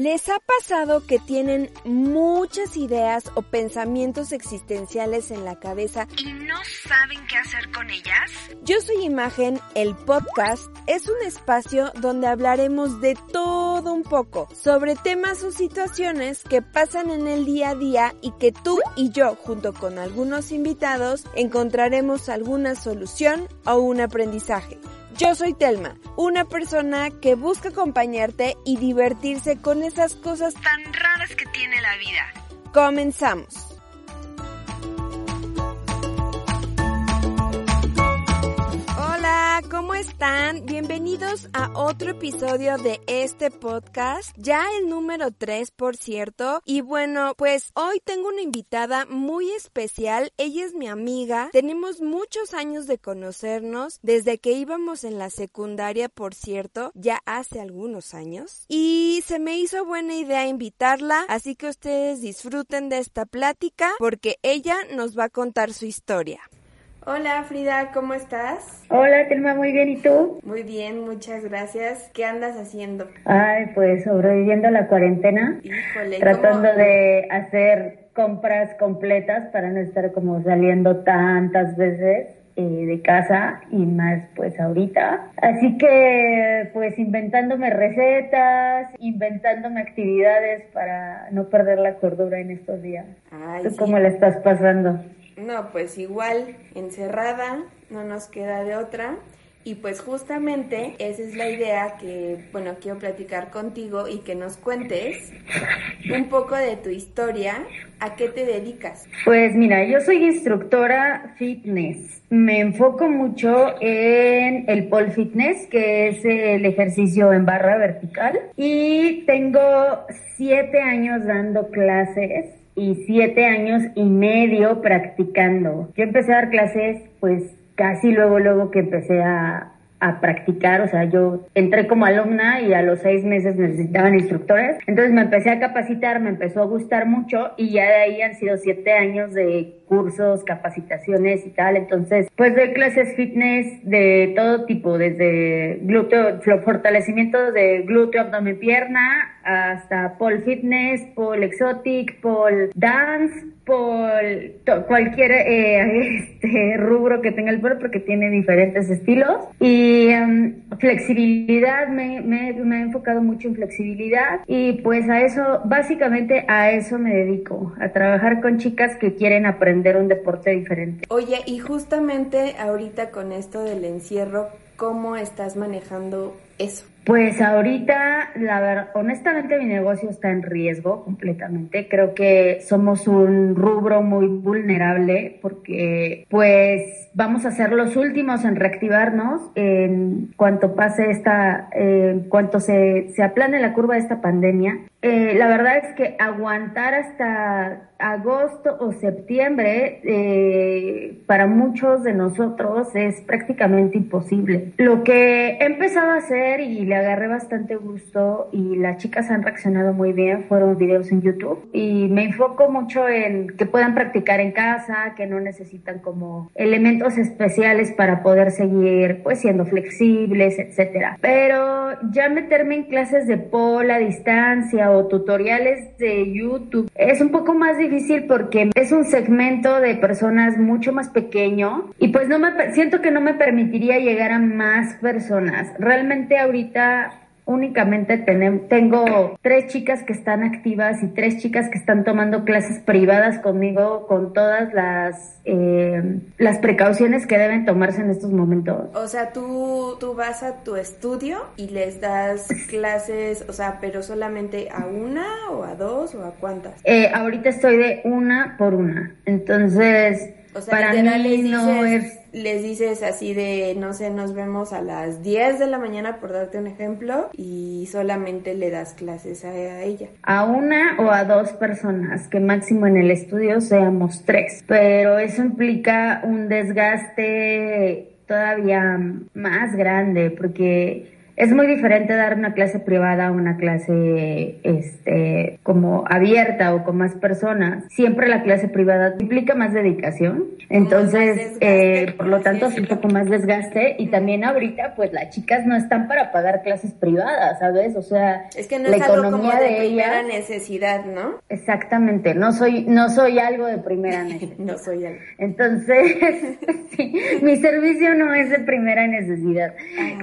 ¿Les ha pasado que tienen muchas ideas o pensamientos existenciales en la cabeza y no saben qué hacer con ellas? Yo soy Imagen, el podcast es un espacio donde hablaremos de todo un poco, sobre temas o situaciones que pasan en el día a día y que tú y yo, junto con algunos invitados, encontraremos alguna solución o un aprendizaje. Yo soy Telma, una persona que busca acompañarte y divertirse con esas cosas tan raras que tiene la vida. Comenzamos. ¿Cómo están? Bienvenidos a otro episodio de este podcast, ya el número 3 por cierto. Y bueno, pues hoy tengo una invitada muy especial, ella es mi amiga, tenemos muchos años de conocernos, desde que íbamos en la secundaria por cierto, ya hace algunos años. Y se me hizo buena idea invitarla, así que ustedes disfruten de esta plática porque ella nos va a contar su historia. Hola Frida, ¿cómo estás? Hola Telma, muy bien, ¿y tú? Muy bien, muchas gracias. ¿Qué andas haciendo? Ay, pues sobreviviendo la cuarentena. Híjole, tratando ¿cómo? de hacer compras completas para no estar como saliendo tantas veces eh, de casa y más pues ahorita. Así que pues inventándome recetas, inventándome actividades para no perder la cordura en estos días. Ay, ¿Tú sí. cómo la estás pasando? No, pues igual, encerrada, no nos queda de otra. Y pues justamente esa es la idea que, bueno, quiero platicar contigo y que nos cuentes un poco de tu historia, a qué te dedicas. Pues mira, yo soy instructora fitness. Me enfoco mucho en el pole fitness, que es el ejercicio en barra vertical. Y tengo siete años dando clases y siete años y medio practicando. Yo empecé a dar clases pues casi luego, luego que empecé a, a practicar, o sea, yo entré como alumna y a los seis meses necesitaban instructores, entonces me empecé a capacitar, me empezó a gustar mucho y ya de ahí han sido siete años de cursos, capacitaciones y tal, entonces pues doy clases fitness de todo tipo, desde glúteo, fortalecimiento de glúteo, abdomen, pierna, hasta pole fitness, pole exotic, pole dance, to- cualquier eh, este, rubro que tenga el pole porque tiene diferentes estilos y em, flexibilidad, me, me, me he enfocado mucho en flexibilidad y pues a eso, básicamente a eso me dedico, a trabajar con chicas que quieren aprender un deporte diferente. Oye, y justamente ahorita con esto del encierro, ¿cómo estás manejando eso? Pues ahorita, la verdad, honestamente mi negocio está en riesgo completamente. Creo que somos un rubro muy vulnerable porque pues vamos a ser los últimos en reactivarnos en cuanto pase esta, en cuanto se, se aplane la curva de esta pandemia. Eh, la verdad es que aguantar hasta agosto o septiembre eh, para muchos de nosotros es prácticamente imposible. Lo que he empezado a hacer y le agarré bastante gusto y las chicas han reaccionado muy bien fueron videos en YouTube y me enfoco mucho en que puedan practicar en casa, que no necesitan como elementos especiales para poder seguir pues siendo flexibles, etcétera. Pero ya meterme en clases de pole a distancia o tutoriales de YouTube es un poco más difícil porque es un segmento de personas mucho más pequeño y pues no me siento que no me permitiría llegar a más personas. Realmente ahorita únicamente tengo tres chicas que están activas y tres chicas que están tomando clases privadas conmigo con todas las eh, las precauciones que deben tomarse en estos momentos. O sea, tú, tú vas a tu estudio y les das clases, o sea, pero solamente a una o a dos o a cuántas. Eh, ahorita estoy de una por una. Entonces, O sea, para mí no es les dices así de, no sé, nos vemos a las 10 de la mañana, por darte un ejemplo, y solamente le das clases a, ella. A una o a dos personas, que máximo en el estudio seamos tres, pero eso implica un desgaste todavía más grande, porque es muy diferente dar una clase privada a una clase este como abierta o con más personas. Siempre la clase privada implica más dedicación, entonces eh, por lo tanto es un poco más desgaste y también ahorita pues las chicas no están para pagar clases privadas, ¿sabes? O sea, es que no la es economía algo como de, de primera necesidad, ¿no? Exactamente, no soy no soy algo de primera necesidad. no soy algo. Entonces, mi servicio no es de primera necesidad.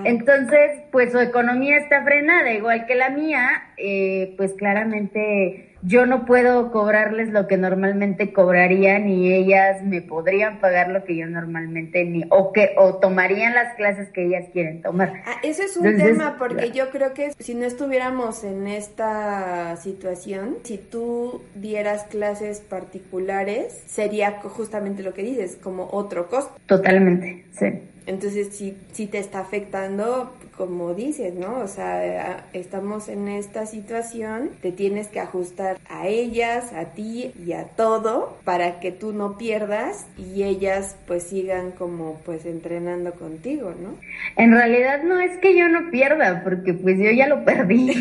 Entonces, pues su economía está frenada, igual que la mía, eh, pues claramente yo no puedo cobrarles lo que normalmente cobrarían ni ellas me podrían pagar lo que yo normalmente ni o que o tomarían las clases que ellas quieren tomar. Ah, ese es un tema porque yo creo que si no estuviéramos en esta situación, si tú dieras clases particulares, sería justamente lo que dices, como otro costo. Totalmente, sí. Entonces, si, si te está afectando, como dices, ¿no? O sea, estamos en esta situación, te tienes que ajustar a ellas, a ti y a todo para que tú no pierdas y ellas pues sigan como pues entrenando contigo, ¿no? En realidad no es que yo no pierda, porque pues yo ya lo perdí.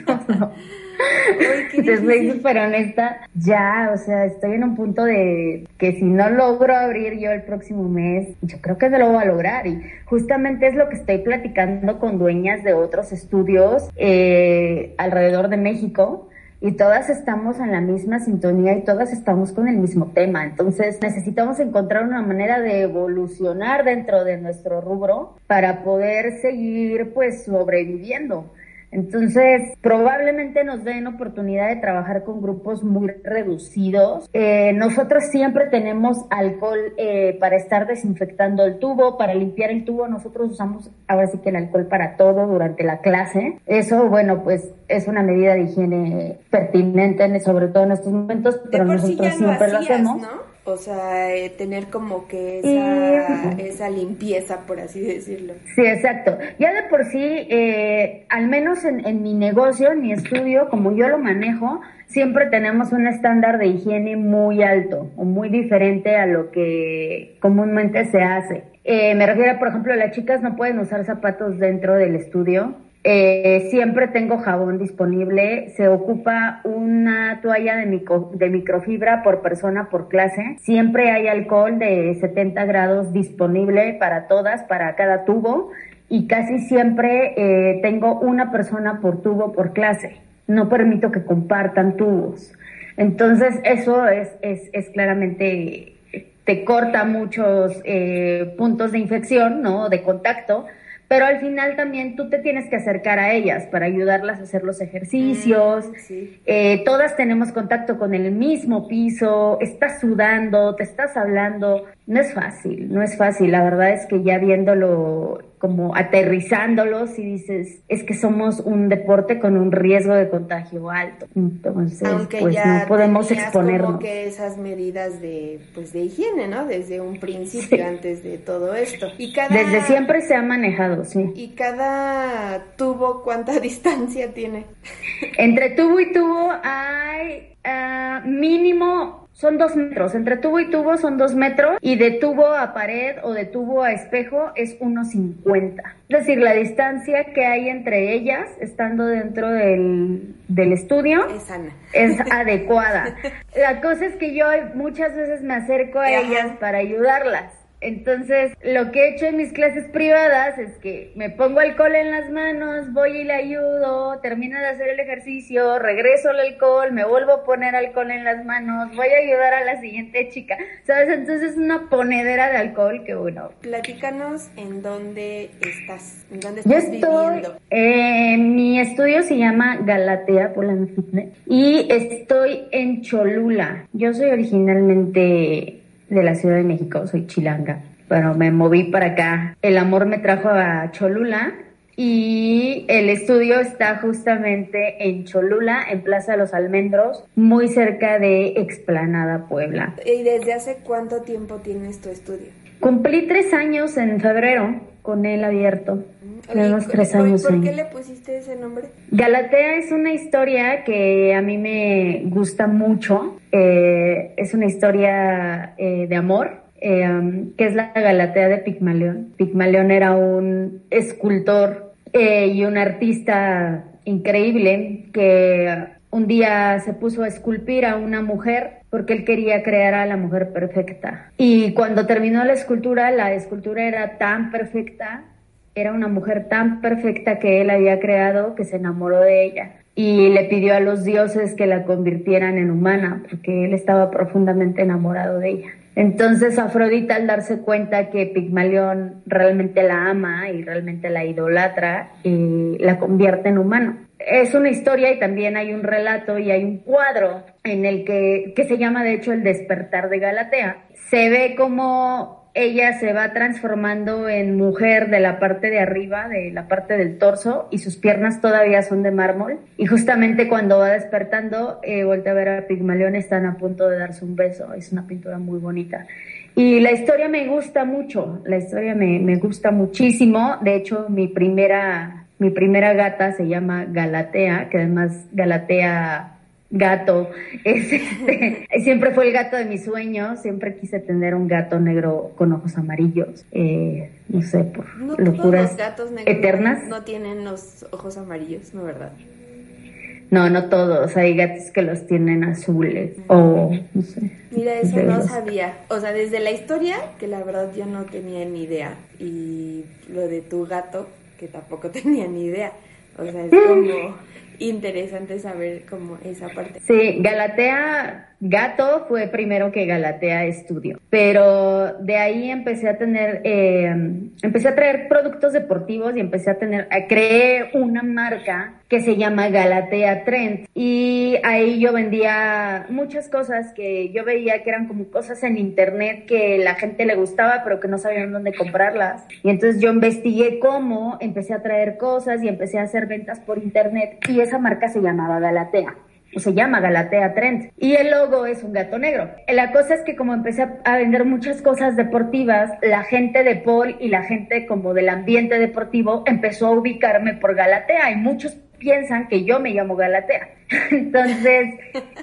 no. Te soy súper honesta, ya, o sea, estoy en un punto de que si no logro abrir yo el próximo mes, yo creo que no lo voy a lograr. Y justamente es lo que estoy platicando con dueñas de otros estudios eh, alrededor de México y todas estamos en la misma sintonía y todas estamos con el mismo tema. Entonces necesitamos encontrar una manera de evolucionar dentro de nuestro rubro para poder seguir pues sobreviviendo. Entonces, probablemente nos den oportunidad de trabajar con grupos muy reducidos. Eh, nosotros siempre tenemos alcohol eh, para estar desinfectando el tubo, para limpiar el tubo. Nosotros usamos ahora sí que el alcohol para todo durante la clase. Eso, bueno, pues es una medida de higiene pertinente, sobre todo en estos momentos, pero nosotros siempre lo, hacemos. O sea, eh, tener como que esa, esa, limpieza, por así decirlo. Sí, exacto. Ya de por sí, eh, al menos en, en mi negocio, en mi estudio, como yo lo manejo, siempre tenemos un estándar de higiene muy alto o muy diferente a lo que comúnmente se hace. Eh, me refiero, por ejemplo, las chicas no pueden usar zapatos dentro del estudio eh, siempre tengo jabón disponible. Se ocupa una toalla de, de, microfibra por persona por clase. Siempre hay alcohol de 70 grados disponible para todas, para cada tubo. Y casi siempre eh, tengo una persona por tubo por clase. No permito que compartan tubos. Entonces eso es, es, es claramente, te corta muchos eh, puntos de infección, ¿no? De contacto pero al final también tú te tienes que acercar a ellas para ayudarlas a hacer los ejercicios. Mm, eh, todas tenemos contacto con el mismo piso, estás sudando, te estás hablando. No es fácil, no es fácil. La verdad es que ya viéndolo como aterrizándolos y dices, es que somos un deporte con un riesgo de contagio alto. Entonces, pues no podemos exponernos. Como que esas medidas de, pues de higiene, ¿no? Desde un principio, antes de todo esto. Y cada... Desde siempre se ha manejado, sí. ¿Y cada tubo cuánta distancia tiene? Entre tubo y tubo hay uh, mínimo son dos metros. Entre tubo y tubo son dos metros y de tubo a pared o de tubo a espejo es 1,50. Es decir, la distancia que hay entre ellas estando dentro del, del estudio es, es adecuada. La cosa es que yo muchas veces me acerco a ellas para ayudarlas entonces, lo que he hecho en mis clases privadas es que me pongo alcohol en las manos, voy y le ayudo, termino de hacer el ejercicio, regreso el alcohol, me vuelvo a poner alcohol en las manos, voy a ayudar a la siguiente chica. ¿Sabes? Entonces es una ponedera de alcohol que bueno. Platícanos en dónde estás, en dónde estás Yo estoy, eh, mi estudio se llama Galatea Polan Fitness y estoy en Cholula. Yo soy originalmente de la Ciudad de México, soy chilanga. Bueno, me moví para acá. El amor me trajo a Cholula y el estudio está justamente en Cholula, en Plaza de los Almendros, muy cerca de Explanada, Puebla. ¿Y desde hace cuánto tiempo tienes tu estudio? Cumplí tres años en febrero con él abierto. Tenemos tres años. ¿Por qué le pusiste ese nombre? Galatea es una historia que a mí me gusta mucho. Eh, es una historia eh, de amor eh, um, que es la Galatea de Pigmalión. Pigmalión era un escultor eh, y un artista increíble que un día se puso a esculpir a una mujer porque él quería crear a la mujer perfecta. Y cuando terminó la escultura, la escultura era tan perfecta, era una mujer tan perfecta que él había creado que se enamoró de ella y le pidió a los dioses que la convirtieran en humana porque él estaba profundamente enamorado de ella. Entonces Afrodita al darse cuenta que Pigmalión realmente la ama y realmente la idolatra, y la convierte en humano. Es una historia y también hay un relato y hay un cuadro en el que, que se llama de hecho El despertar de Galatea. Se ve como ella se va transformando en mujer de la parte de arriba, de la parte del torso, y sus piernas todavía son de mármol. Y justamente cuando va despertando, eh, a ver a Pigmalión, están a punto de darse un beso. Es una pintura muy bonita. Y la historia me gusta mucho, la historia me, me gusta muchísimo. De hecho, mi primera, mi primera gata se llama Galatea, que además Galatea gato. Es este, siempre fue el gato de mis sueños. Siempre quise tener un gato negro con ojos amarillos. Eh, no sé, por locuras gatos eternas. No tienen los ojos amarillos, ¿no verdad? No, no todos. Hay gatos que los tienen azules o no sé. Mira, eso no sabía. O sea, desde la historia, que la verdad yo no tenía ni idea. Y lo de tu gato, que tampoco tenía ni idea. O sea, es como interesante saber cómo esa parte. Sí, Galatea Gato fue primero que Galatea Estudio, pero de ahí empecé a tener, eh, empecé a traer productos deportivos y empecé a tener, a creé una marca que se llama Galatea Trend. Y ahí yo vendía muchas cosas que yo veía que eran como cosas en internet que la gente le gustaba pero que no sabían dónde comprarlas. Y entonces yo investigué cómo, empecé a traer cosas y empecé a hacer ventas por internet y esa marca se llamaba Galatea se llama Galatea Trend y el logo es un gato negro. La cosa es que como empecé a vender muchas cosas deportivas, la gente de Paul y la gente como del ambiente deportivo empezó a ubicarme por Galatea y muchos piensan que yo me llamo Galatea. Entonces,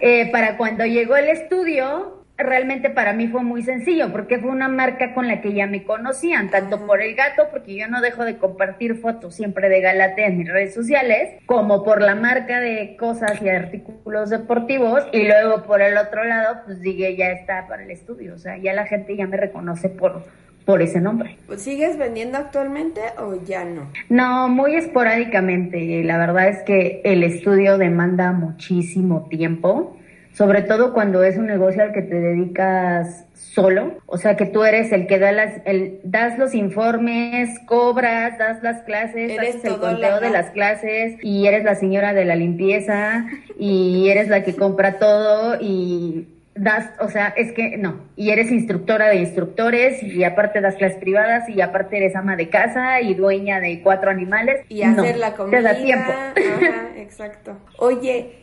eh, para cuando llegó el estudio, realmente para mí fue muy sencillo porque fue una marca con la que ya me conocían, tanto por el gato, porque yo no dejo de compartir fotos siempre de Galatea en mis redes sociales, como por la marca de cosas y artículos deportivos, y luego por el otro lado, pues dije, ya está para el estudio, o sea, ya la gente ya me reconoce por, por ese nombre. ¿Sigues vendiendo actualmente o ya no? No, muy esporádicamente. La verdad es que el estudio demanda muchísimo tiempo sobre todo cuando es un negocio al que te dedicas solo, o sea que tú eres el que da las, el, das los informes, cobras, das las clases, haces el conteo de las clases y eres la señora de la limpieza y eres la que compra todo y das, o sea, es que no, y eres instructora de instructores y aparte das clases privadas y aparte eres ama de casa y dueña de cuatro animales y hacer la comida. Te da tiempo. Ajá, exacto. Oye,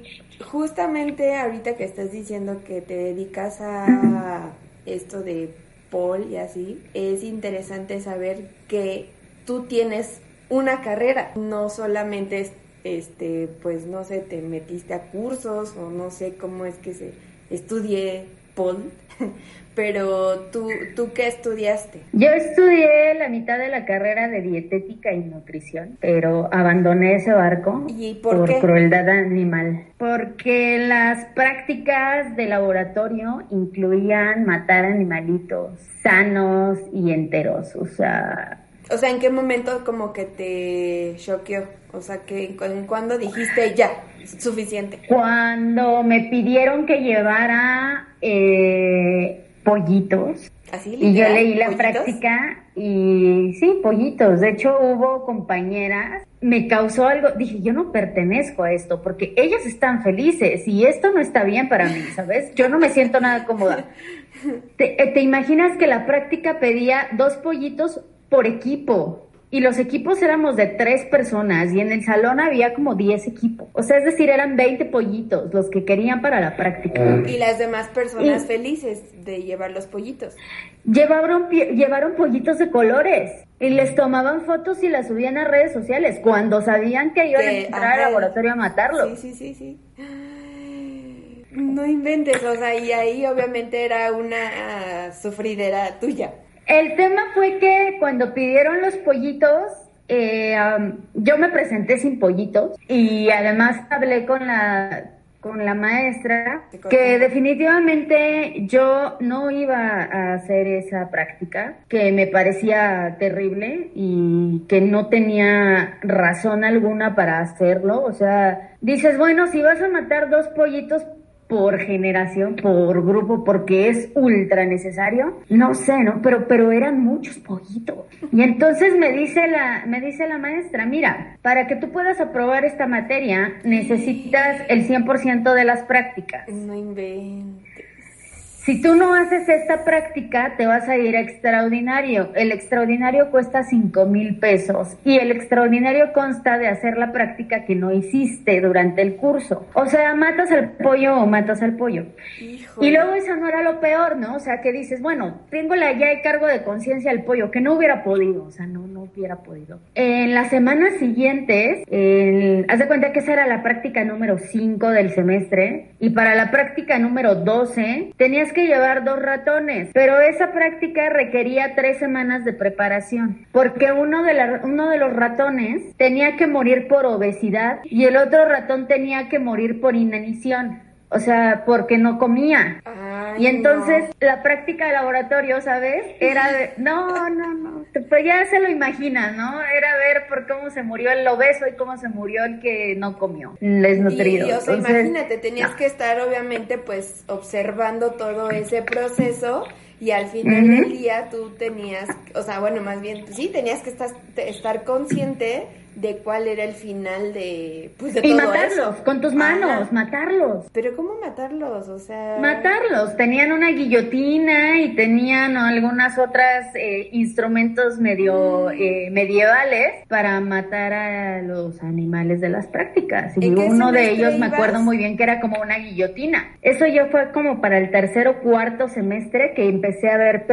justamente ahorita que estás diciendo que te dedicas a esto de Paul y así, es interesante saber que tú tienes una carrera, no solamente este, pues no sé, te metiste a cursos o no sé cómo es que se estudie Paul, Pero tú, ¿tú qué estudiaste? Yo estudié la mitad de la carrera de dietética y nutrición, pero abandoné ese barco ¿Y por, crueldad animal. Porque las prácticas de laboratorio incluían matar animalitos sanos y enteros, o sea... O sea, ¿en qué momento como que te choqueó? O sea, que ¿en cuándo dijiste ya, suficiente? Cuando me pidieron que llevara... Eh, pollitos. ¿Así, y yo leí la práctica y sí, pollitos. De hecho, hubo compañeras, me causó algo, dije, yo no pertenezco a esto porque ellas están felices y esto no está bien para mí, ¿sabes? Yo no me siento nada cómoda. ¿Te, eh, te imaginas que la práctica pedía dos pollitos por equipo? Y los equipos éramos de tres personas y en el salón había como 10 equipos. O sea, es decir, eran 20 pollitos los que querían para la práctica. Ah. Y las demás personas felices de llevar los pollitos. Llevaron, llevaron pollitos de colores y les tomaban fotos y las subían a redes sociales cuando sabían que iban a entrar al laboratorio a matarlos. Sí, sí, sí, sí. No inventes, o sea, y ahí obviamente era una sufridera tuya. El tema fue que cuando pidieron los pollitos, eh, yo me presenté sin pollitos y además hablé con la con la maestra que definitivamente yo no iba a hacer esa práctica, que me parecía terrible y que no tenía razón alguna para hacerlo. O sea, dices, bueno, si vas a matar dos pollitos, por generación, por grupo, porque es ultra necesario. No sé, ¿no? Pero, pero eran muchos pollitos. Y entonces me dice la, me dice la maestra, mira, para que tú puedas aprobar esta materia, necesitas el 100% de las prácticas. No inventes. Si tú no haces esta práctica, te vas a ir a extraordinario. El extraordinario cuesta 5 mil pesos y el extraordinario consta de hacer la práctica que no hiciste durante el curso. O sea, matas al pollo o matas al pollo. Y luego eso no era lo peor, ¿no? O sea, que dices, bueno, tengo la ya de cargo de conciencia al pollo, que no hubiera podido, o sea, no, no hubiera podido. En las semanas siguientes, haz de cuenta que esa era la práctica número 5 del semestre y para la práctica número 12 tenías que llevar dos ratones, pero esa práctica requería tres semanas de preparación, porque uno de, los ratones tenía que morir por obesidad y el otro ratón tenía que morir por inanición. O sea, porque no comía. y entonces la práctica de laboratorio, ¿sabes? Era de, no, no, no, pues ya se lo imaginas, ¿no? Era ver por cómo se murió el obeso y cómo se murió el que no comió, desnutrido. Y, o sea, imagínate, tenías que estar obviamente pues observando todo ese proceso y al final del día tú tenías, o sea, bueno, más bien, sí, tenías que estar, estar consciente de cuál era el final de, pues, de y matarlos, con tus manos, matarlos. Pero ¿cómo matarlos? O sea... Matarlos. Tenían una guillotina y tenían algunas otras eh, instrumentos medio mm. eh, medievales para matar a los animales de las prácticas. Y uno de ellos me acuerdo muy bien que era como una guillotina. Eso yo fue como para el tercer o cuarto semestre que empecé a ver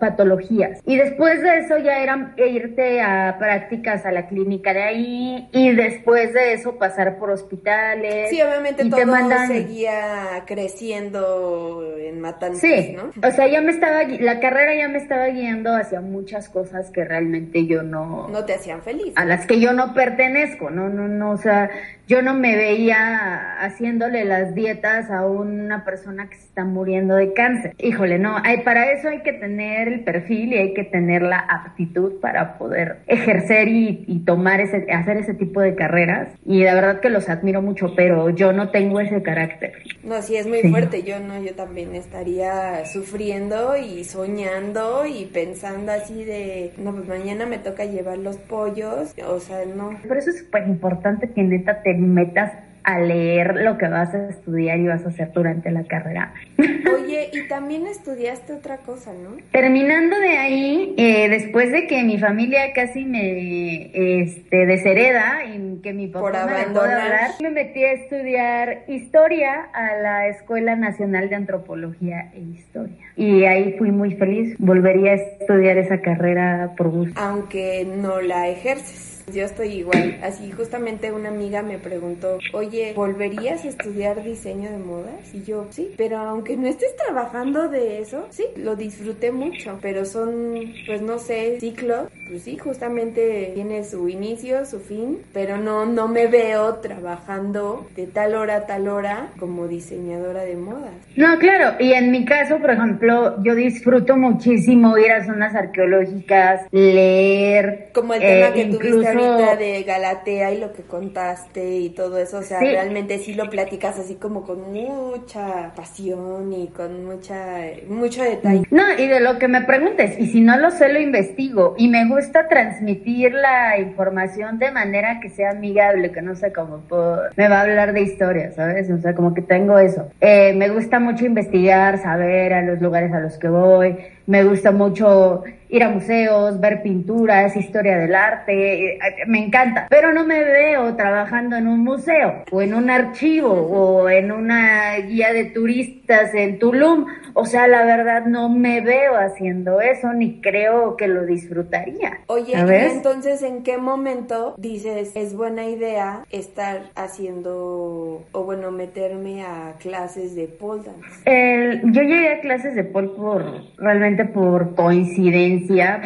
patologías. Y después de eso ya era irte a prácticas a la clínica ahí y después de eso pasar por hospitales. Sí, obviamente todo seguía creciendo en Matanzas, sí, ¿no? O sea, ya me estaba, la carrera ya me estaba guiando hacia muchas cosas que realmente yo no... No te hacían feliz. A las que yo no pertenezco, no, no, no, o sea, yo no me veía haciéndole las dietas a una persona que se está muriendo de cáncer. Híjole, no, hay, para eso hay que tener el perfil y hay que tener la aptitud para poder ejercer y, tomar ese, hacer ese tipo de carreras. Y la verdad que los admiro mucho, pero yo no tengo ese carácter. No, sí, es muy fuerte. Yo no, yo también estaría sufriendo y soñando y pensando así de, no, pues mañana me toca llevar los pollos. O sea, no. Por eso es súper importante que neta te metas a leer lo que vas a estudiar y vas a hacer durante la carrera. Oye, y también estudiaste otra cosa, ¿no? Terminando de ahí, eh, después de que mi familia casi me este, deshereda y que mi papá me dejó de hablar, me metí a estudiar historia a la Escuela Nacional de Antropología e Historia. Y ahí fui muy feliz. Volvería a estudiar esa carrera por gusto. Aunque no la ejerces. Yo estoy igual. Así justamente una amiga me preguntó, oye, ¿volverías a estudiar diseño de modas? Y yo, sí, pero aunque no estés trabajando de eso, sí, lo disfruté mucho, pero son, pues no sé, ciclos. Pues sí, justamente tiene su inicio, su fin, pero no, no me veo trabajando de tal hora a tal hora como diseñadora de modas. No, claro, y en mi caso, por ejemplo, yo disfruto muchísimo ir a zonas arqueológicas, leer. Como el tema que eh, tuviste de Galatea y lo que contaste y todo eso, o sea, realmente sí lo platicas así como con mucha pasión y con mucha mucho detalle. No, y de lo que me preguntes, y si no lo sé lo investigo y me gusta transmitir la información de manera que sea amigable, que no sé cómo me va a hablar de historia, ¿sabes? O sea, como que tengo eso. Eh, me gusta mucho investigar, saber a los lugares a los que voy, me gusta mucho ir a museos, ver pinturas, historia del arte, eh, me encanta, pero no me veo trabajando en un museo o en un archivo o en una guía de turistas en Tulum. O sea, la verdad no me veo haciendo eso ni creo que lo disfrutaría. Oye, ¿y entonces en qué momento dices es buena idea estar haciendo o bueno, meterme a clases de pole dance? yo llegué a clases de pole por realmente por coincidencia,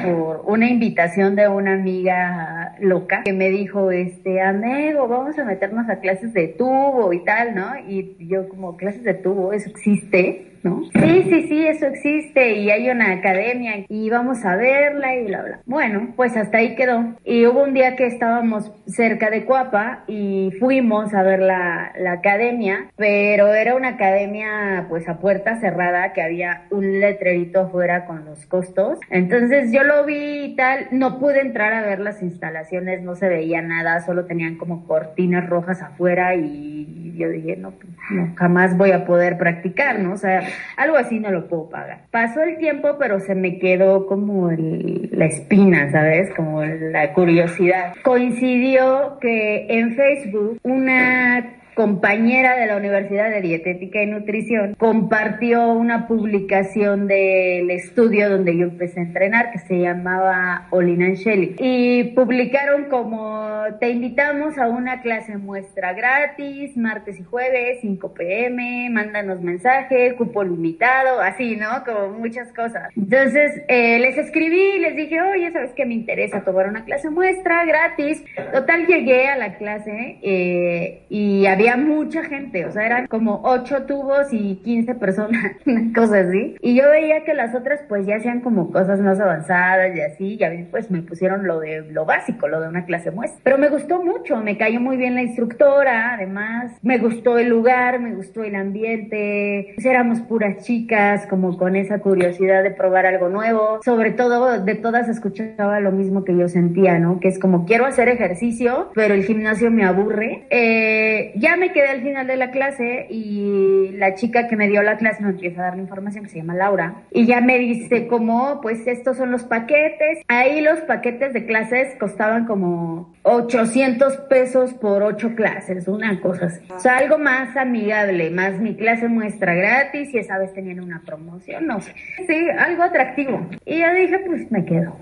por una invitación de una amiga loca que me dijo, este, amigo, vamos a meternos a clases de tubo y tal, ¿no? Y yo como clases de tubo, eso existe. ¿No? Sí, sí, sí, eso existe y hay una academia y vamos a verla y bla, bla. Bueno, pues hasta ahí quedó. Y hubo un día que estábamos cerca de Cuapa y fuimos a ver la, la academia, pero era una academia pues a puerta cerrada que había un letrerito afuera con los costos. Entonces yo lo vi y tal, no pude entrar a ver las instalaciones, no se veía nada, solo tenían como cortinas rojas afuera y yo dije, no, pues, no jamás voy a poder practicar, ¿no? O sea, algo así no lo puedo pagar. Pasó el tiempo, pero se me quedó como la espina, ¿sabes? Como la curiosidad. Coincidió que en Facebook una compañera de la Universidad de Dietética y Nutrición, compartió una publicación del estudio donde yo empecé a entrenar que se llamaba Olin Angeli. Y publicaron como te invitamos a una clase muestra gratis, martes y jueves, 5 pm, mándanos mensaje, cupo limitado, así, ¿no? Como muchas cosas. Entonces eh, les escribí, les dije, oye, ¿sabes qué me interesa tomar una clase muestra gratis? Total, llegué a la clase eh, y había mucha gente, o sea, eran como ocho tubos y 15 personas, una cosa así. Y yo veía que las otras pues ya hacían como cosas más avanzadas y así, y a mí pues me pusieron lo de lo básico, lo de una clase muestra. Pero me gustó mucho, me cayó muy bien la instructora, además, me gustó el lugar, me gustó el ambiente, pues éramos puras chicas, como con esa curiosidad de probar algo nuevo, sobre todo de todas escuchaba lo mismo que yo sentía, ¿no? Que es como quiero hacer ejercicio, pero el gimnasio me aburre. Eh, ya me quedé al final de la clase y la chica que me dio la clase me empieza a dar la información que se llama Laura y ya me dice como, pues estos son los paquetes. Ahí los paquetes de clases costaban como 800 pesos por 8 clases, una cosa así. O sea, algo más amigable, más mi clase muestra gratis y esa vez tenían una promoción, no sé. Sí, algo atractivo. Y yo dije, pues me quedo.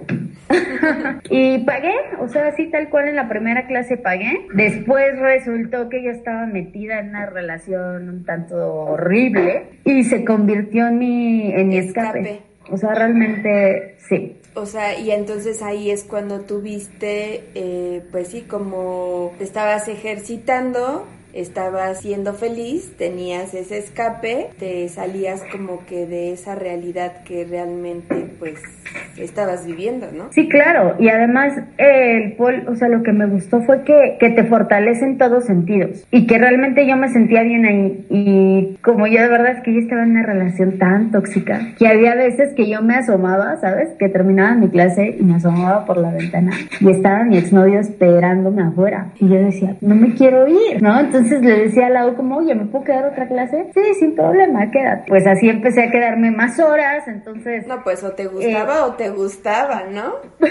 y pagué, o sea, así tal cual en la primera clase pagué. Después resultó que yo estaba metida en una relación un tanto horrible y se convirtió en mi, en mi escape. O sea, realmente sí. O sea, y entonces ahí es cuando tuviste, eh, pues sí, como te estabas ejercitando estabas siendo feliz, tenías ese escape, te salías como que de esa realidad que realmente pues estabas viviendo, ¿no? Sí, claro, y además el pol, o sea, lo que me gustó fue que, que te fortalece en todos sentidos y que realmente yo me sentía bien ahí y como yo de verdad es que yo estaba en una relación tan tóxica que había veces que yo me asomaba, ¿sabes? Que terminaba mi clase y me asomaba por la ventana y estaba mi exnovio esperándome afuera y yo decía, no me quiero ir, ¿no? Entonces entonces le decía a Lau como, oye, ¿me puedo quedar otra clase? Sí, sin problema, quédate. Pues así empecé a quedarme más horas, entonces... No, pues o te gustaba o te gustaba, ¿no?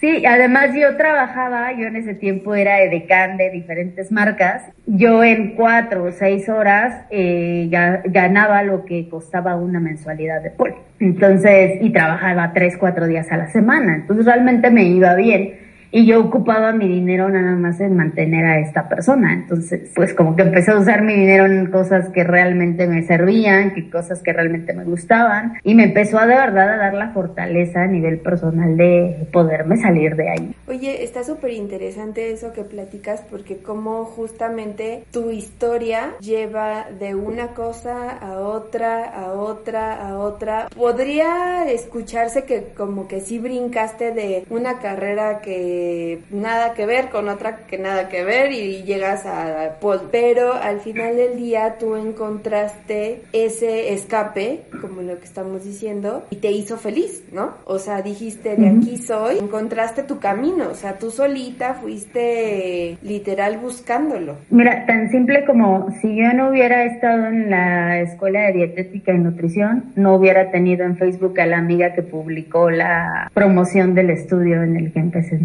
sí, además yo trabajaba, yo en ese tiempo era edecán de diferentes marcas. Yo en cuatro o seis horas eh, ganaba lo que costaba una mensualidad de poli. Entonces, y trabajaba tres, cuatro días a la semana. Entonces realmente me iba bien y yo ocupaba mi dinero nada más en mantener a esta persona. Entonces, pues como que empecé a usar mi dinero en cosas que realmente me servían, que cosas que realmente me gustaban y me empezó a de verdad a dar la fortaleza a nivel personal de poderme salir de ahí. Oye, está súper interesante eso que platicas porque como justamente tu historia lleva de una cosa a otra, a otra, a otra. Podría escucharse que como que sí brincaste de una carrera que que nada que ver con otra que nada que ver y llegas a. Pero al final del día tú encontraste ese escape, como lo que estamos diciendo, y te hizo feliz, ¿no? O sea, dijiste, de aquí soy, encontraste tu camino, o sea, tú solita fuiste literal buscándolo. Mira, tan simple como si yo no hubiera estado en la escuela de dietética y nutrición, no hubiera tenido en Facebook a la amiga que publicó la promoción del estudio en el que empecé a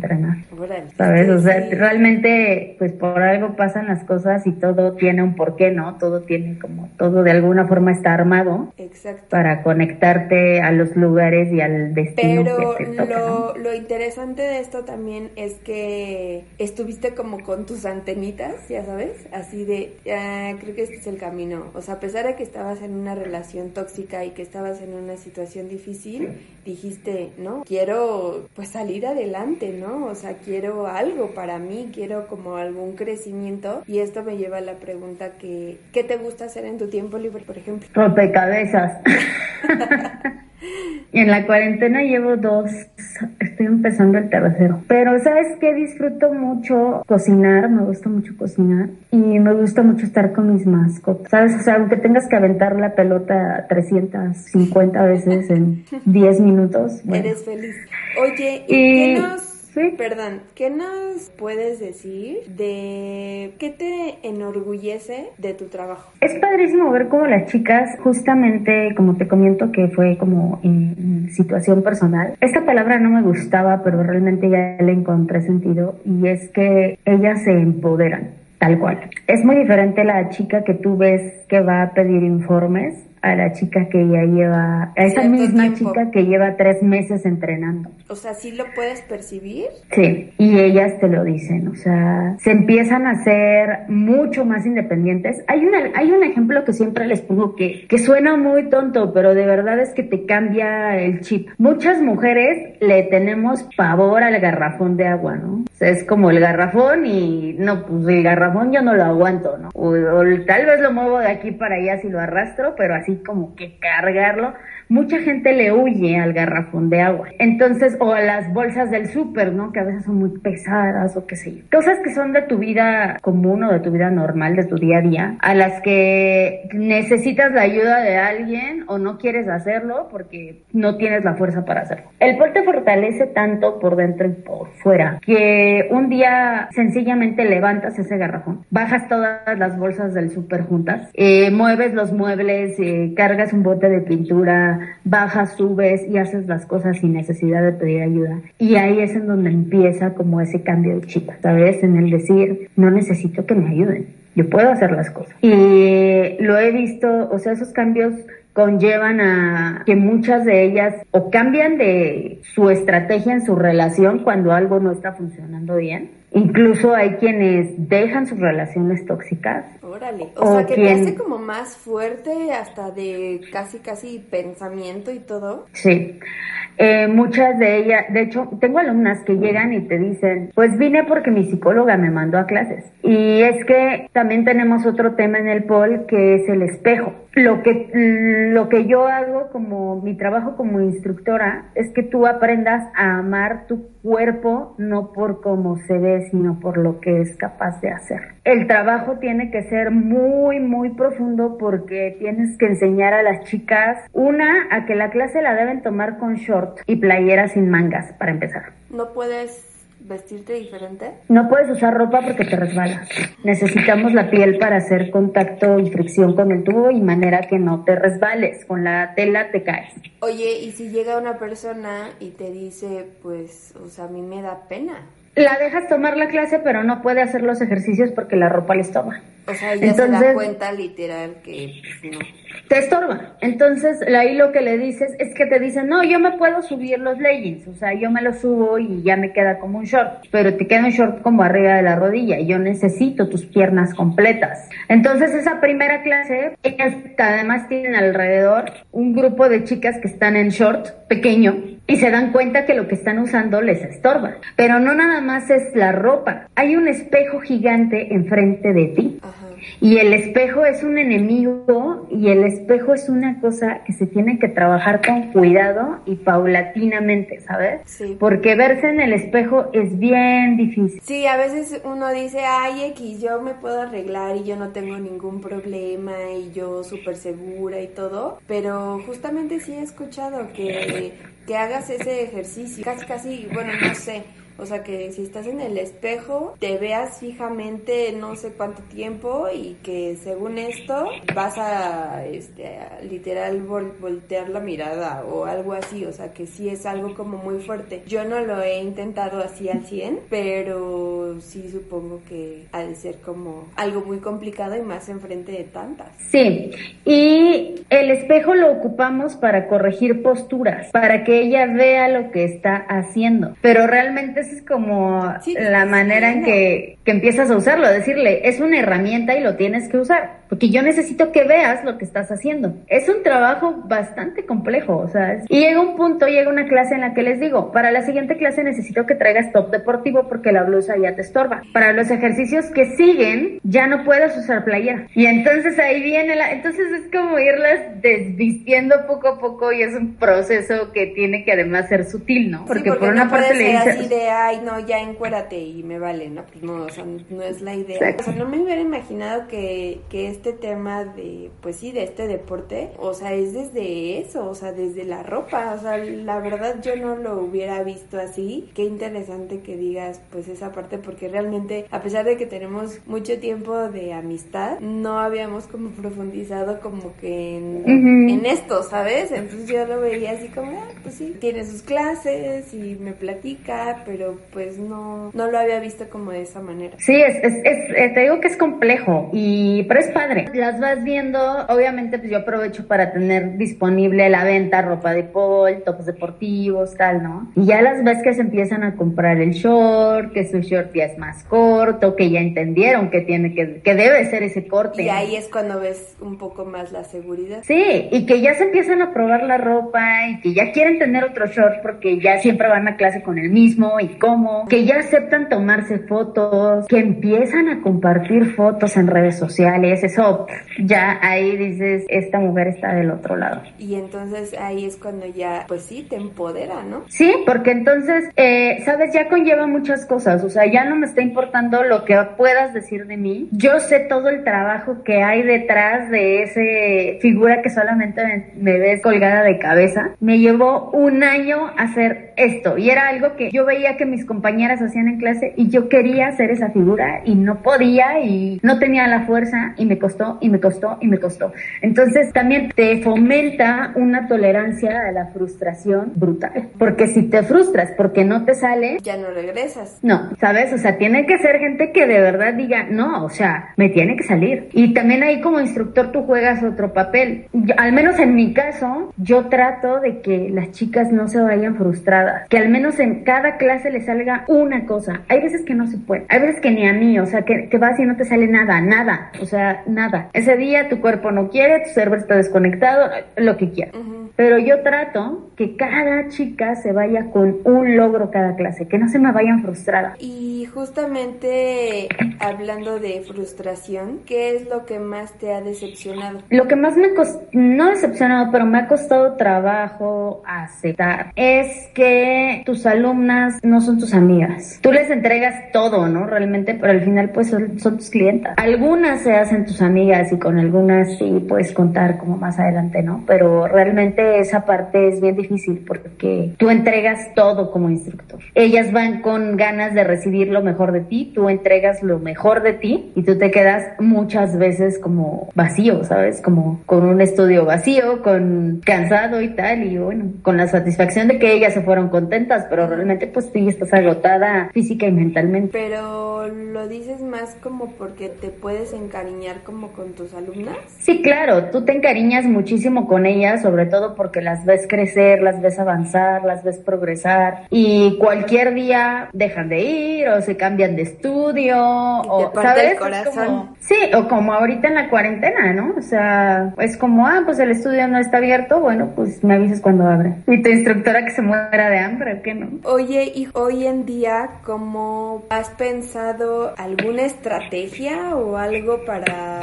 ¿Sabes? O sea, realmente, pues por algo pasan las cosas y todo tiene un porqué, ¿no? Todo tiene como, todo de alguna forma está armado Exacto. para conectarte a los lugares y al destino. Pero que te toca, lo, lo interesante de esto también es que estuviste como con tus antenitas, ya sabes, así de, ah, creo que este es el camino. O sea, a pesar de que estabas en una relación tóxica y que estabas en una situación difícil, dijiste, ¿no? Quiero pues salir adelante, ¿no? O sea, quiero algo para mí, quiero como algún crecimiento y esto me lleva a la pregunta que, ¿qué te gusta hacer en tu tiempo libre, por ejemplo? Rompecabezas. en la cuarentena llevo dos, estoy empezando el tercero. Pero sabes que disfruto mucho cocinar, me gusta mucho cocinar y me gusta mucho estar con mis mascotas. Sabes, o sea, aunque tengas que aventar la pelota 350 veces en 10 minutos. Eres feliz. Oye, ¿y, qué nos Perdón, ¿qué nos puedes decir de qué te enorgullece de tu trabajo? Es padrísimo ver cómo las chicas, justamente como te comento que fue como en situación personal, esta palabra no me gustaba, pero realmente ya le encontré sentido y es que ellas se empoderan. Tal cual. Es muy diferente la chica que tú ves que va a pedir informes a la chica que ya lleva, a esa misma chica que lleva tres meses entrenando. O sea, ¿sí lo puedes percibir? Sí, y ellas te lo dicen, o sea, se empiezan a ser mucho más independientes. Hay, una, hay un ejemplo que siempre les pongo que, que suena muy tonto, pero de verdad es que te cambia el chip. Muchas mujeres le tenemos pavor al garrafón de agua, ¿no? O sea, es como el garrafón y no, pues el garrafón yo no lo aguanto, ¿no? o tal vez lo muevo de aquí para allá si lo arrastro, pero así como que cargarlo mucha gente le huye al garrafón de agua. Entonces, o a las bolsas del súper, ¿no? Que a veces son muy pesadas o qué sé yo. Cosas que son de tu vida común o de tu vida normal, de tu día a día, a las que necesitas la ayuda de alguien o no quieres hacerlo porque no tienes la fuerza para hacerlo. El pol te fortalece tanto por dentro y por fuera que un día sencillamente levantas ese garrafón, bajas todas las bolsas del súper juntas, eh, mueves los muebles, eh, cargas un bote de pintura, bajas, subes y haces las cosas sin necesidad de pedir ayuda. Y ahí es en donde empieza como ese cambio de chip, ¿sabes? En el decir, no necesito que me ayuden, yo puedo hacer las cosas. Y lo he visto, o sea, esos cambios conllevan a que muchas de ellas o cambian de su estrategia en su relación cuando algo no está funcionando bien Incluso hay quienes dejan sus relaciones tóxicas. Órale, o, sea que te hace como más fuerte hasta de casi casi pensamiento y todo. Sí, eh, muchas de ellas, de hecho, tengo alumnas que llegan y te dicen, pues vine porque mi psicóloga me mandó a clases. Y es que también tenemos otro tema en el POL que es el espejo. Lo que, lo que yo hago como mi trabajo como instructora es que tú aprendas a amar tu cuerpo no por cómo se ve, sino por lo que es capaz de hacer. El trabajo tiene que ser muy, muy profundo porque tienes que enseñar a las chicas, una, a que la clase la deben tomar con short y playera sin mangas, para empezar. No puedes vestirte diferente? No puedes usar ropa porque te resbalas. Necesitamos la piel para hacer contacto y fricción con el tubo y manera que no te resbales. Con la tela te caes. Oye, ¿y si llega una persona y te dice, pues, o sea, a mí me da pena? La dejas tomar la clase, pero no puede hacer los ejercicios porque la ropa le estorba. O sea, ella se da cuenta literal que pues, no te estorba. Entonces, ahí lo que le dices es que te dicen, no, yo me puedo subir los leggings, o sea, yo me los subo y ya me queda como un short, pero te queda un short como arriba de la rodilla y yo necesito tus piernas completas. Entonces, esa primera clase, ellas además tienen alrededor un grupo de chicas que están en short pequeño y se dan cuenta que lo que están usando les estorba. Pero no nada más es la ropa, hay un espejo gigante enfrente de ti. Y el espejo es un enemigo y el espejo es una cosa que se tiene que trabajar con cuidado y paulatinamente, ¿sabes? Sí. Porque verse en el espejo es bien difícil. Sí, a veces uno dice, ay, X, yo me puedo arreglar y yo no tengo ningún problema y yo súper segura y todo, pero justamente sí he escuchado que, que hagas ese ejercicio, casi, casi, bueno, no sé, o sea, que si estás en el espejo, te veas fijamente no sé cuánto tiempo y que según esto vas a, este, literal voltear la mirada o algo así. O sea, que sí es algo como muy fuerte. Yo no lo he intentado así al 100, pero sí supongo que ha de ser como algo muy complicado y más enfrente de tantas. Sí, y el espejo lo ocupamos para corregir posturas, para que ella vea lo que está haciendo. Pero realmente es como la manera en que, que, empiezas a usarlo, decirle, es una herramienta y lo tienes que usar, porque yo necesito que veas lo que estás haciendo. Es un trabajo bastante complejo, o sea, y llega un punto, llega una clase en la que les digo, para la siguiente clase necesito que traigas top deportivo porque la blusa ya te estorba. Para los ejercicios que siguen, ya no puedes usar playera. Y entonces ahí viene la, entonces es como irlas desvistiendo poco a poco y es un proceso que tiene que además ser sutil, ¿no? Porque, por una parte le dices ay, no, ya encuérate y me vale, ¿no? Pues no, o sea, no es la idea. O sea, no me hubiera imaginado que, que este tema de, pues sí, de este deporte, o sea, es desde eso, o sea, desde la ropa, o sea, la verdad yo no lo hubiera visto así. Qué interesante que digas, pues esa parte, porque realmente, a pesar de que tenemos mucho tiempo de amistad, no habíamos como profundizado como que en, en esto, ¿sabes? Entonces yo lo veía así como, ah, pues sí, tiene sus clases y me platica, pero pues no, no lo había visto como de esa manera. Sí, es, es, eh, te digo que es complejo, y, pero es padre. Las vas viendo, obviamente pues yo aprovecho para tener disponible la venta, ropa de pol, tops deportivos, tal, ¿no? Y ya las ves que se empiezan a comprar el short, que su short ya es más corto, que ya entendieron que tiene que, que debe ser ese corte. Y ahí es cuando ves un poco más la seguridad. Sí, y que ya se empiezan a probar la ropa y que ya quieren tener otro short porque ya siempre van a clase con el mismo y cómo, que ya aceptan tomarse fotos, que empiezan a compartir fotos en redes sociales, eso ya ahí dices, esta mujer está del otro lado. Y entonces ahí es cuando ya, pues sí, te empodera, ¿no? Sí, porque entonces, eh, sabes, ya conlleva muchas cosas, o sea, ya no me está importando lo que puedas decir de mí, yo sé todo el trabajo que hay detrás de ese figura que solamente me, me ves colgada de cabeza. Me llevó un año hacer esto y era algo que yo veía que mis compañeras hacían en clase y yo quería hacer esa figura y no podía y no tenía la fuerza y me costó y me costó y me costó. Entonces también te fomenta una tolerancia a la frustración brutal. Porque si te frustras porque no te sale, ya no regresas. No, ¿sabes? O sea, tiene que ser gente que de verdad diga, no, o sea, me tiene que salir. Y también ahí como instructor tú juegas otro papel. al menos en mi caso, yo trato de que las chicas no se vayan frustradas. Que al menos en cada clase les salga una cosa. Hay veces que no se puede, hay veces que ni a mí, o sea, que, te vas y no te sale nada, nada, o sea, nada. Ese día tu cuerpo no quiere, tu cerebro está desconectado, lo que quieras. Pero yo trato que cada chica se vaya con un logro cada clase, que no se me vayan frustradas. Y justamente hablando de frustración, ¿qué es lo que más te ha decepcionado? Lo que más me costó, no decepcionado, pero me ha costado trabajo aceptar, es que tus alumnas no son tus amigas. Tú les entregas todo, ¿no? Realmente, pero al final pues son, tus clientas. Algunas se hacen tus amigas y con algunas sí puedes contar como más adelante, ¿no? Pero realmente esa parte es bien difícil porque tú entregas todo como instructor. Ellas van con ganas de recibir lo mejor de ti, tú entregas lo mejor de ti y tú te quedas muchas veces como vacío, ¿sabes? Como con un estudio vacío, con cansado y tal y bueno, con la satisfacción de que ellas se fueron contentas, pero realmente pues sí estás agotada física y mentalmente. Pero lo dices más como porque te puedes encariñar como con tus alumnas? Sí, claro, tú te encariñas muchísimo con ellas, sobre todo porque las ves crecer, las ves avanzar, las ves progresar y cualquier día dejan de ir o se cambian de estudio o, ¿sabes? corazón. sí, o como ahorita en la cuarentena, ¿no? O sea, es como, ah, pues el estudio no está abierto, bueno, pues me avisas cuando abre. Y tu instructora que se muera de hambre, ¿o qué no? Oye, y hoy en día, ¿cómo has pensado alguna estrategia o algo para,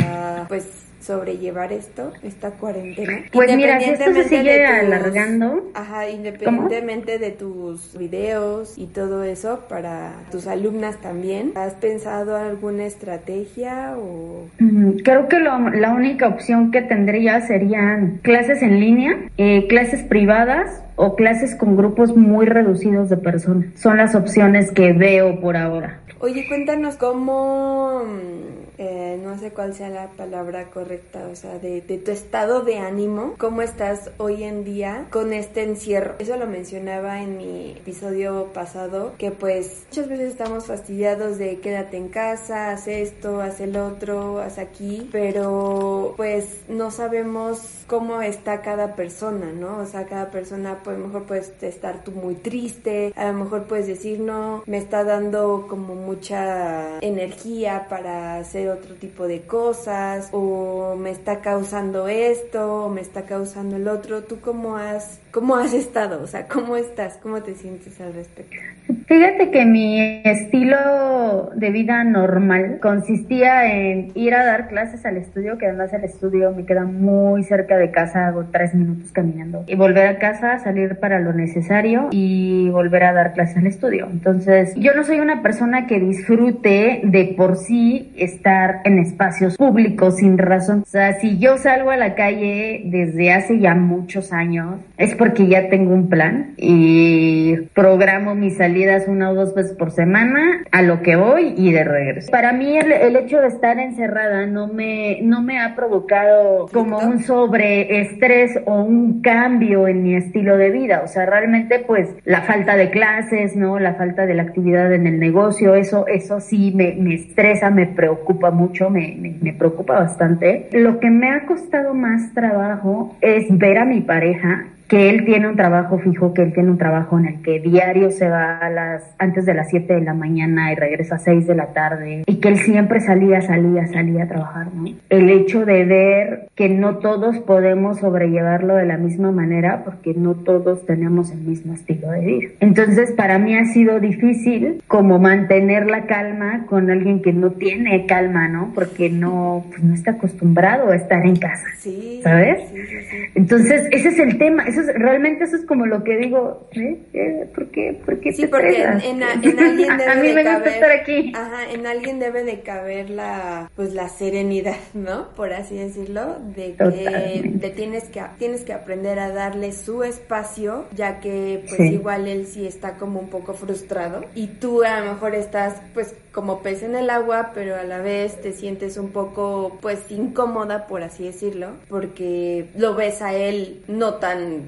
pues, sobrellevar esto, esta cuarentena? Pues mira, si esto se sigue alargando. Ajá, independientemente de tus videos y todo eso, para tus alumnas también, ¿has pensado alguna estrategia o...? Creo que la única opción que tendría serían clases en línea, eh, clases privadas o clases con grupos muy reducidos de personas. Son las opciones que veo por ahora. Oye, cuéntanos cómo eh, no sé cuál sea la palabra correcta, o sea, de, tu estado de ánimo, cómo estás hoy en día con este encierro. Eso lo mencionaba en mi episodio pasado, que pues muchas veces estamos fastidiados de quédate en casa, haz esto, haz el otro, haz aquí, pero pues no sabemos cómo está cada persona, ¿no? O sea, cada persona, pues a lo mejor puedes estar tú muy triste, a lo mejor puedes decir, no, me está dando como mucha energía para hacer otro tipo de cosas o me está causando esto o me está causando el otro. ¿Tú cómo has, cómo has estado? O sea, ¿cómo estás? ¿Cómo te sientes al respecto? Fíjate que mi estilo de vida normal consistía en ir a dar clases al estudio, que además el estudio me queda muy cerca de casa, hago tres minutos caminando, y volver a casa, salir para lo necesario y volver a dar clases al estudio. Entonces, yo no soy una persona que disfrute de por sí estar en espacios públicos sin razón. O sea, si yo salgo a la calle desde hace ya muchos años, es porque ya tengo un plan y programo mis salidas una o dos veces por semana, a lo que voy y de regreso. Para mí el, hecho de estar encerrada no me, no me ha provocado como un sobreestrés o un cambio en mi estilo de vida. O sea, realmente pues la falta de clases, ¿no? La falta de la actividad en el negocio, eso, eso sí me, me estresa, me preocupa mucho, me, me, me preocupa bastante. Lo que me ha costado más trabajo es ver a mi pareja que él tiene un trabajo fijo, que él tiene un trabajo en el que diario se va a las antes de las 7 de la mañana y regresa a 6 de la tarde y que él siempre salía, salía, salía a trabajar, ¿no? El hecho de ver que no todos podemos sobrellevarlo de la misma manera porque no todos tenemos el mismo estilo de vida. Entonces, para mí ha sido difícil como mantener la calma con alguien que no tiene calma, ¿no? Porque no, pues no está acostumbrado a estar en casa, ¿sabes? Entonces, ese es el tema, realmente eso es como lo que digo, ¿eh? ¿Por qué? ¿Por qué sí, porque en, alguien debe a mí me gusta estar aquí. Ajá, en alguien debe de caber la, pues la serenidad, ¿no? Por así decirlo, de que tienes que tienes que aprender a darle su espacio, ya que pues igual él sí está como un poco frustrado y tú a lo mejor estás pues como pez en el agua, pero a la vez te sientes un poco pues incómoda, por así decirlo, porque lo ves a él no tan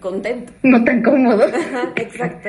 contento. No tan cómodo. Exacto.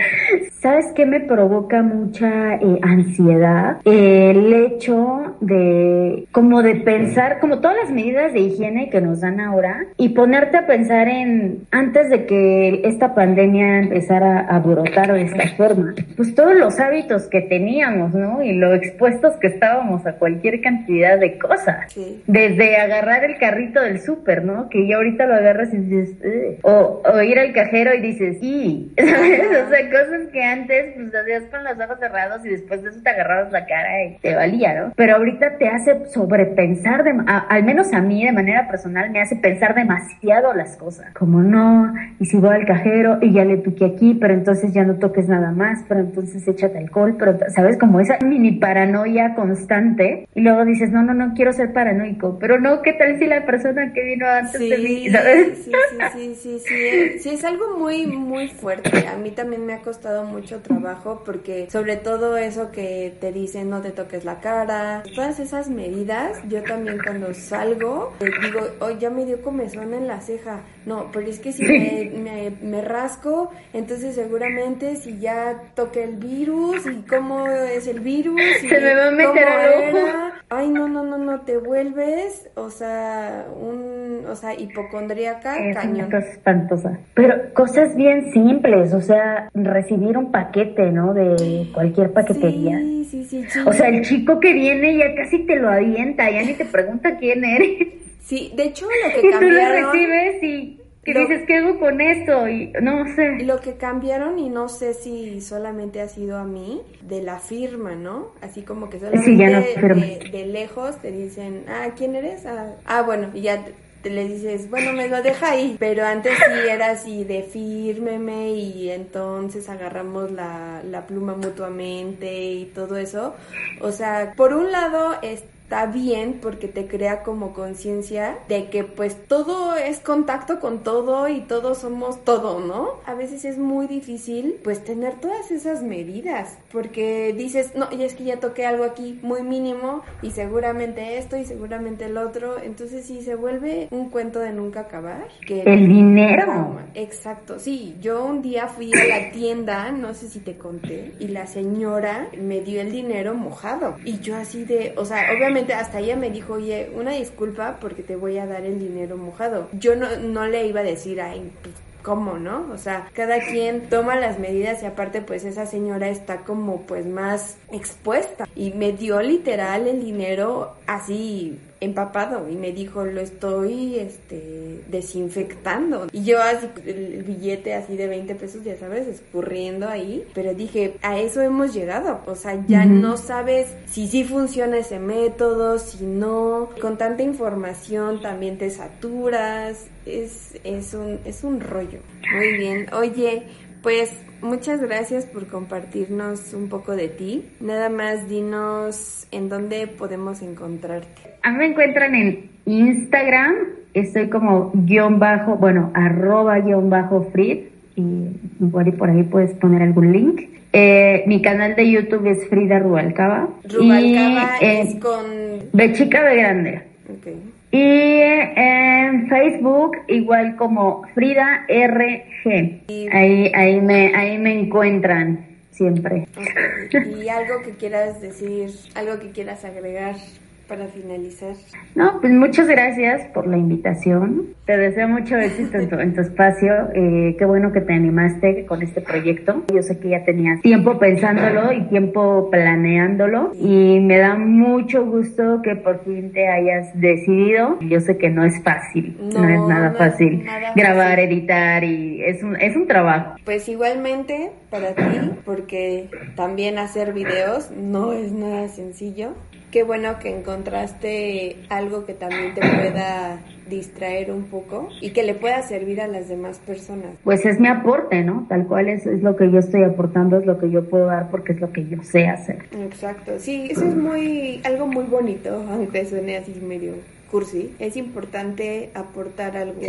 ¿Sabes qué me provoca mucha eh, ansiedad? el hecho de como de pensar, como todas las medidas de higiene que nos dan ahora y ponerte a pensar en antes de que esta pandemia empezara a brotar de esta forma, pues todos los hábitos que teníamos, ¿no? Y lo expuestos que estábamos a cualquier cantidad de cosas. Desde agarrar el carrito del súper, ¿no? Que ya ahorita lo agarras y dices, o, o ir al cajero y dices, y, O sea, cosas que antes pues hacías con los ojos cerrados y después de eso te agarrabas la cara y te valía, ¿no? Pero ahorita te hace sobrepensar, de, al menos a mí de manera personal me hace pensar demasiado las cosas. Como no, y si voy al cajero y ya le toqué aquí, pero entonces ya no toques nada más, pero entonces échate alcohol, pero, ¿sabes? Como esa mini paranoia constante y luego dices, no, no, no quiero ser paranoico, pero no, ¿qué tal si la persona que vino antes de mí, ¿sabes? Sí, sí, sí, sí, sí, sí, es algo muy, muy fuerte. A mí también me ha costado mucho trabajo porque sobre todo eso que te dicen no te toques la cara, todas esas medidas, yo también cuando salgo digo, oh, ya me dio comezón en la ceja, no, pero es que si me, me, rasco, entonces seguramente si ya toqué el virus y cómo es el virus y se me va a meter al ojo. Ay, no, no, no, no, te vuelves, o sea, un, o sea, hipocondríaca, es cañón. Una cosa espantosa. Pero cosas bien simples, o sea, recibir un paquete, ¿no? De cualquier paquetería. Sí, sí, sí. O sea, el chico que viene ya casi te lo avienta, ya ni te pregunta quién eres. Sí, de hecho lo que cambiaron... Y tú lo recibes y dices, ¿qué hago con esto? Y no sé. Lo que cambiaron, y no sé si solamente ha sido a mí, de la firma, ¿no? Así como que solamente de, lejos te dicen, ah, ¿quién eres? Ah, ah bueno, y ya te le dices, bueno, me lo deja ahí. Pero antes sí era así de fírmeme y entonces agarramos la, la pluma mutuamente y todo eso. O sea, por un lado, es está bien porque te crea como conciencia de que pues todo es contacto con todo y todos somos todo, ¿no? A veces es muy difícil pues tener todas esas medidas porque dices, no, y es que ya toqué algo aquí muy mínimo y seguramente esto y seguramente el otro, entonces sí se vuelve un cuento de nunca acabar. Que el dinero. Exacto, sí, yo un día fui a la tienda, no sé si te conté, y la señora me dio el dinero mojado y yo así de, o sea, obviamente hasta ella me dijo, oye, una disculpa porque te voy a dar el dinero mojado. Yo no, no le iba a decir, ay, pues, cómo, ¿no? O sea, cada quien toma las medidas y aparte pues esa señora está como pues más expuesta y me dio literal el dinero así empapado y me dijo lo estoy este desinfectando y yo así el billete así de 20 pesos ya sabes escurriendo ahí. Pero dije a eso hemos llegado o sea ya no sabes si sí funciona ese método si no. Con tanta información también te saturas. Es es un es un rollo. Muy bien. Oye pues muchas gracias por compartirnos un poco de ti. Nada más dinos en dónde podemos encontrarte. A mí me encuentran en Instagram, estoy como guion bajo, bueno, arroba guion bajo Frid, y por ahí puedes poner algún link. Eh, mi canal de YouTube es Frida Rubalcaba. Rubalcaba es con... De chica de grande. Okay. Y en Facebook igual como Frida RG. Ahí, ahí, me, ahí me encuentran siempre. ¿Y algo que quieras decir, algo que quieras agregar? Para finalizar. No, pues muchas gracias por la invitación. Te deseo mucho éxito en tu, espacio. Eh, qué bueno que te animaste con este proyecto. Yo sé que ya tenías tiempo pensándolo y tiempo planeándolo y me da mucho gusto que por fin te hayas decidido. Yo sé que no es fácil, no, es nada fácil grabar, editar y es un, es un trabajo. Pues igualmente para ti, porque también hacer videos no es nada sencillo qué bueno que encontraste algo que también te pueda distraer un poco y que le pueda servir a las demás personas. Pues es mi aporte, ¿no? Tal cual es, es lo que yo estoy aportando, es lo que yo puedo dar porque es lo que yo sé hacer. Exacto, sí, eso es muy, algo muy bonito, aunque suene así medio cursi, es importante aportar algo.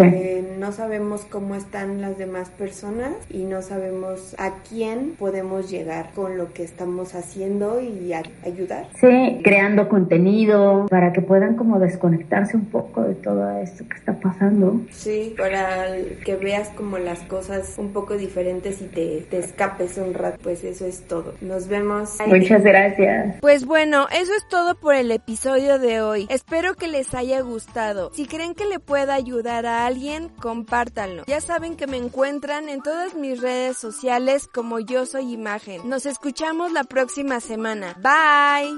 no sabemos cómo están las demás personas y no sabemos a quién podemos llegar con lo que estamos haciendo y ayudar. Sí, creando contenido para que puedan como desconectarse un poco de todo esto que está pasando. Sí, para que veas como las cosas un poco diferentes y te, te escapes un rato, pues eso es todo. Nos vemos. Muchas gracias. Pues bueno, eso es todo por el episodio de hoy. Espero que les gustado. Si creen que le pueda ayudar a alguien, compártanlo. Ya saben que me encuentran en todas mis redes sociales como yo soy imagen. Nos escuchamos la próxima semana. Bye.